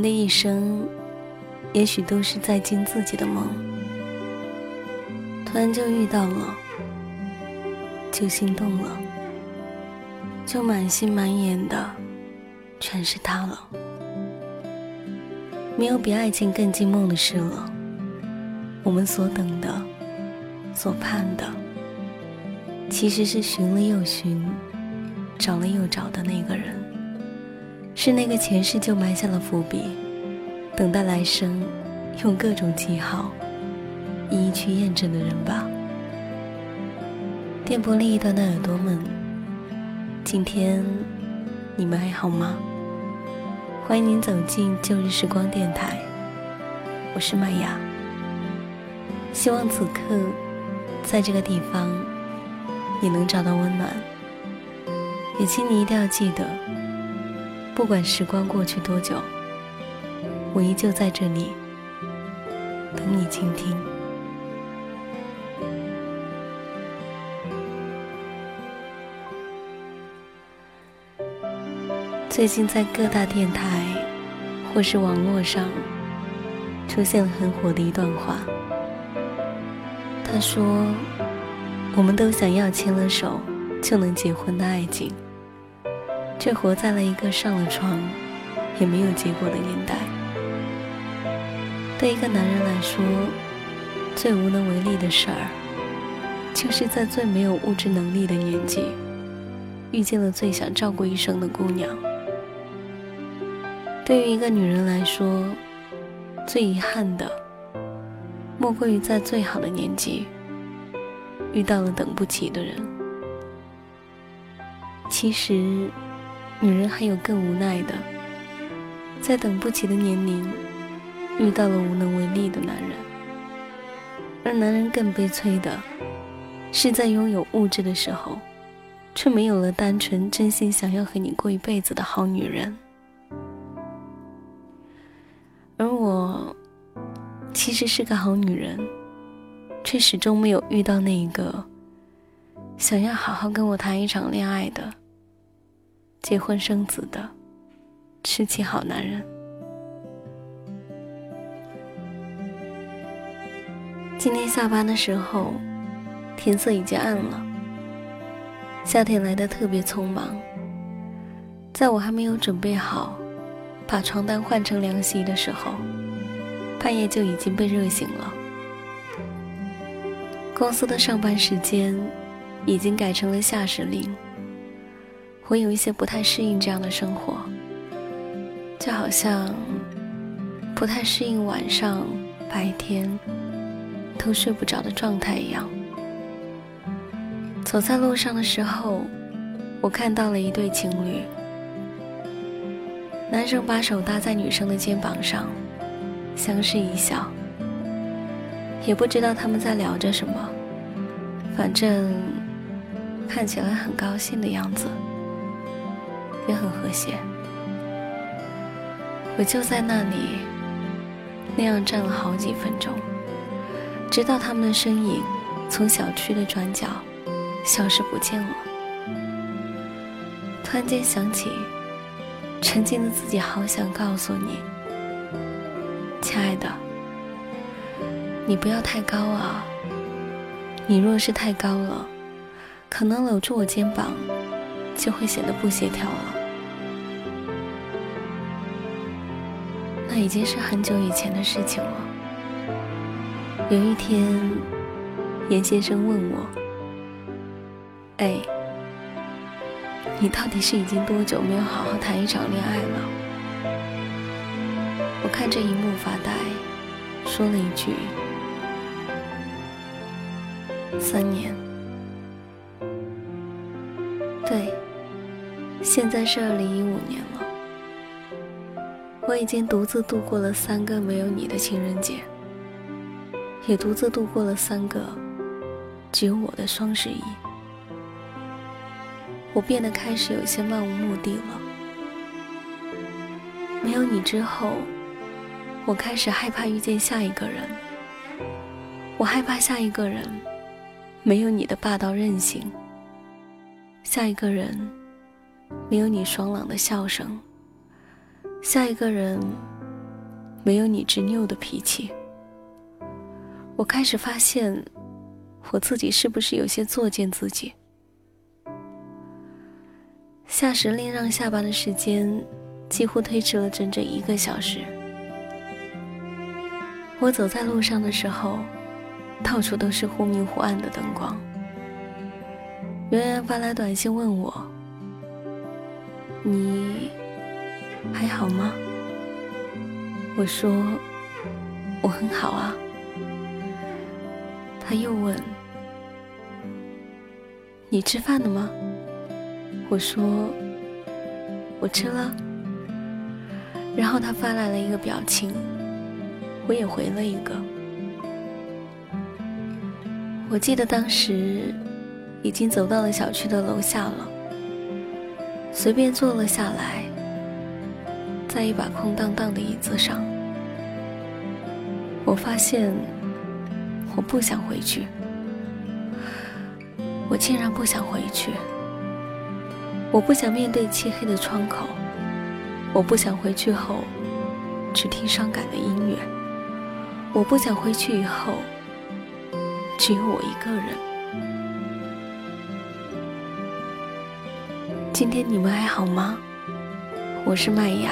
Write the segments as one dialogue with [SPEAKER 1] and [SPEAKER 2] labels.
[SPEAKER 1] 们的一生，也许都是在进自己的梦，突然就遇到了，就心动了，就满心满眼的全是他了。没有比爱情更惊梦的事了。我们所等的，所盼的，其实是寻了又寻，找了又找的那个人，是那个前世就埋下了伏笔，等待来生用各种记号一一去验证的人吧。电波另一端的耳朵们，今天你们还好吗？欢迎您走进旧日时光电台，我是麦雅。希望此刻，在这个地方，你能找到温暖。也请你一定要记得，不管时光过去多久，我依旧在这里等你倾听。最近在各大电台或是网络上出现了很火的一段话。他说：“我们都想要牵了手就能结婚的爱情，却活在了一个上了床也没有结果的年代。对一个男人来说，最无能为力的事儿，就是在最没有物质能力的年纪，遇见了最想照顾一生的姑娘。”对于一个女人来说，最遗憾的，莫过于在最好的年纪遇到了等不起的人。其实，女人还有更无奈的，在等不起的年龄遇到了无能为力的男人。而男人更悲催的，是在拥有物质的时候，却没有了单纯真心想要和你过一辈子的好女人。而我其实是个好女人，却始终没有遇到那一个想要好好跟我谈一场恋爱的、结婚生子的痴情好男人。今天下班的时候，天色已经暗了，夏天来的特别匆忙，在我还没有准备好。把床单换成凉席的时候，半夜就已经被热醒了。公司的上班时间已经改成了下时令，我有一些不太适应这样的生活，就好像不太适应晚上、白天都睡不着的状态一样。走在路上的时候，我看到了一对情侣。男生把手搭在女生的肩膀上，相视一笑。也不知道他们在聊着什么，反正看起来很高兴的样子，也很和谐。我就在那里，那样站了好几分钟，直到他们的身影从小区的转角消失不见了。突然间想起。曾经的自己好想告诉你，亲爱的，你不要太高啊。你若是太高了，可能搂住我肩膀就会显得不协调了。已经是很久以前的事情了。有一天，严先生问我：“哎。”你到底是已经多久没有好好谈一场恋爱了？我看这一幕发呆，说了一句：“三年。”对，现在是二零一五年了。我已经独自度过了三个没有你的情人节，也独自度过了三个只有我的双十一。我变得开始有些漫无目的了。没有你之后，我开始害怕遇见下一个人。我害怕下一个人没有你的霸道任性，下一个人没有你爽朗的笑声，下一个人没有你执拗的脾气。我开始发现，我自己是不是有些作践自己？下时令让下班的时间几乎推迟了整整一个小时。我走在路上的时候，到处都是忽明忽暗的灯光。圆圆发来短信问我：“你还好吗？”我说：“我很好啊。”他又问：“你吃饭了吗？”我说：“我吃了。”然后他发来了一个表情，我也回了一个。我记得当时。已经走到了小区的楼下了，随便坐了下来，在一把空荡荡的椅子上，我发现我不想回去，我竟然不想回去，我不想面对漆黑的窗口，我不想回去后只听伤感的音乐，我不想回去以后只有我一个人。今天你们还好吗？我是麦芽。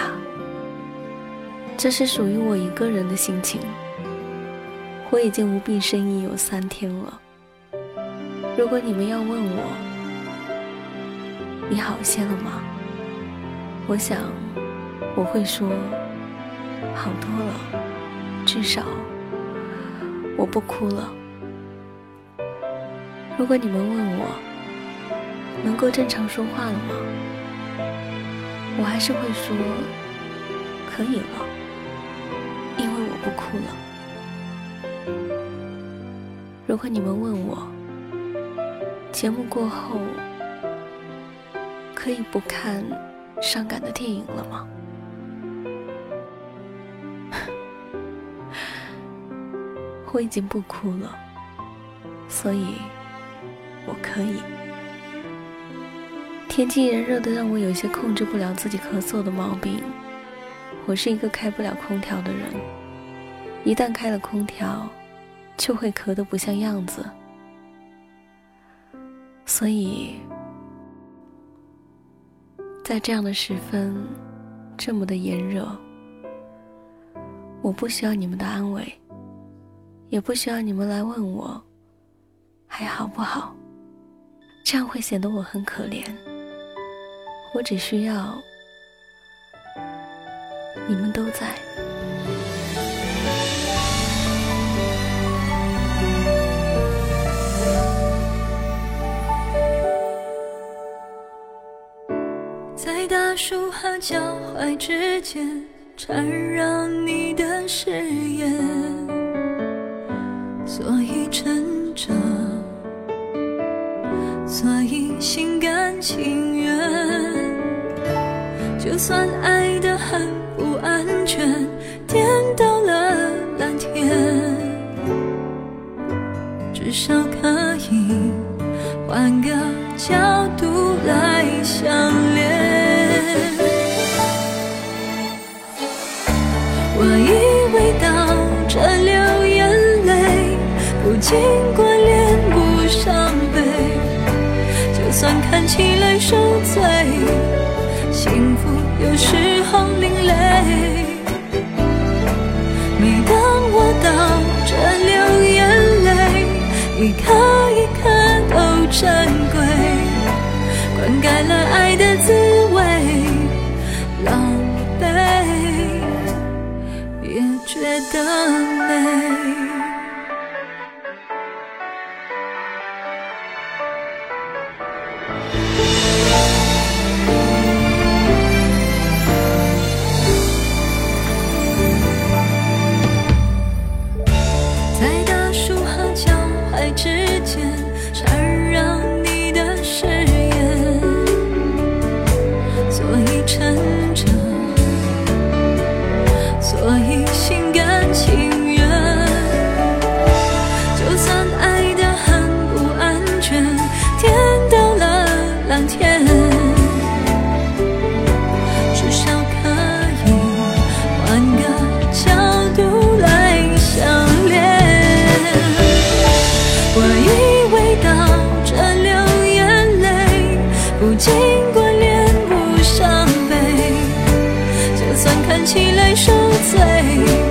[SPEAKER 1] 这是属于我一个人的心情。我已经无病呻吟有三天了。如果你们要问我，你好些了吗？我想我会说好多了，至少我不哭了。如果你们问我，能够正常说话了吗？我还是会说可以了，不哭了。如果你们问我，节目过后可以不看伤感的电影了吗？我已经不哭了，所以我可以。天气炎热的，让我有些控制不了自己咳嗽的毛病。我是一个开不了空调的人，一旦开了空调，就会咳得不像样子。所以，在这样的时分，这么的炎热，我不需要你们的安慰，也不需要你们来问我还好不好，这样会显得我很可怜。我只需要你们都在，
[SPEAKER 2] 树和脚踝之间缠绕你的誓言，所以成长，所以心甘情愿。就算爱得很不安全，颠倒了蓝天，至少可以换个角度来相。我以为到这流眼泪，不经过脸不伤悲，就算看起来受罪。幸福有时候另类，每当我到这流眼泪，一颗一颗都珍贵，灌溉了爱的滋味，的美。谁受罪？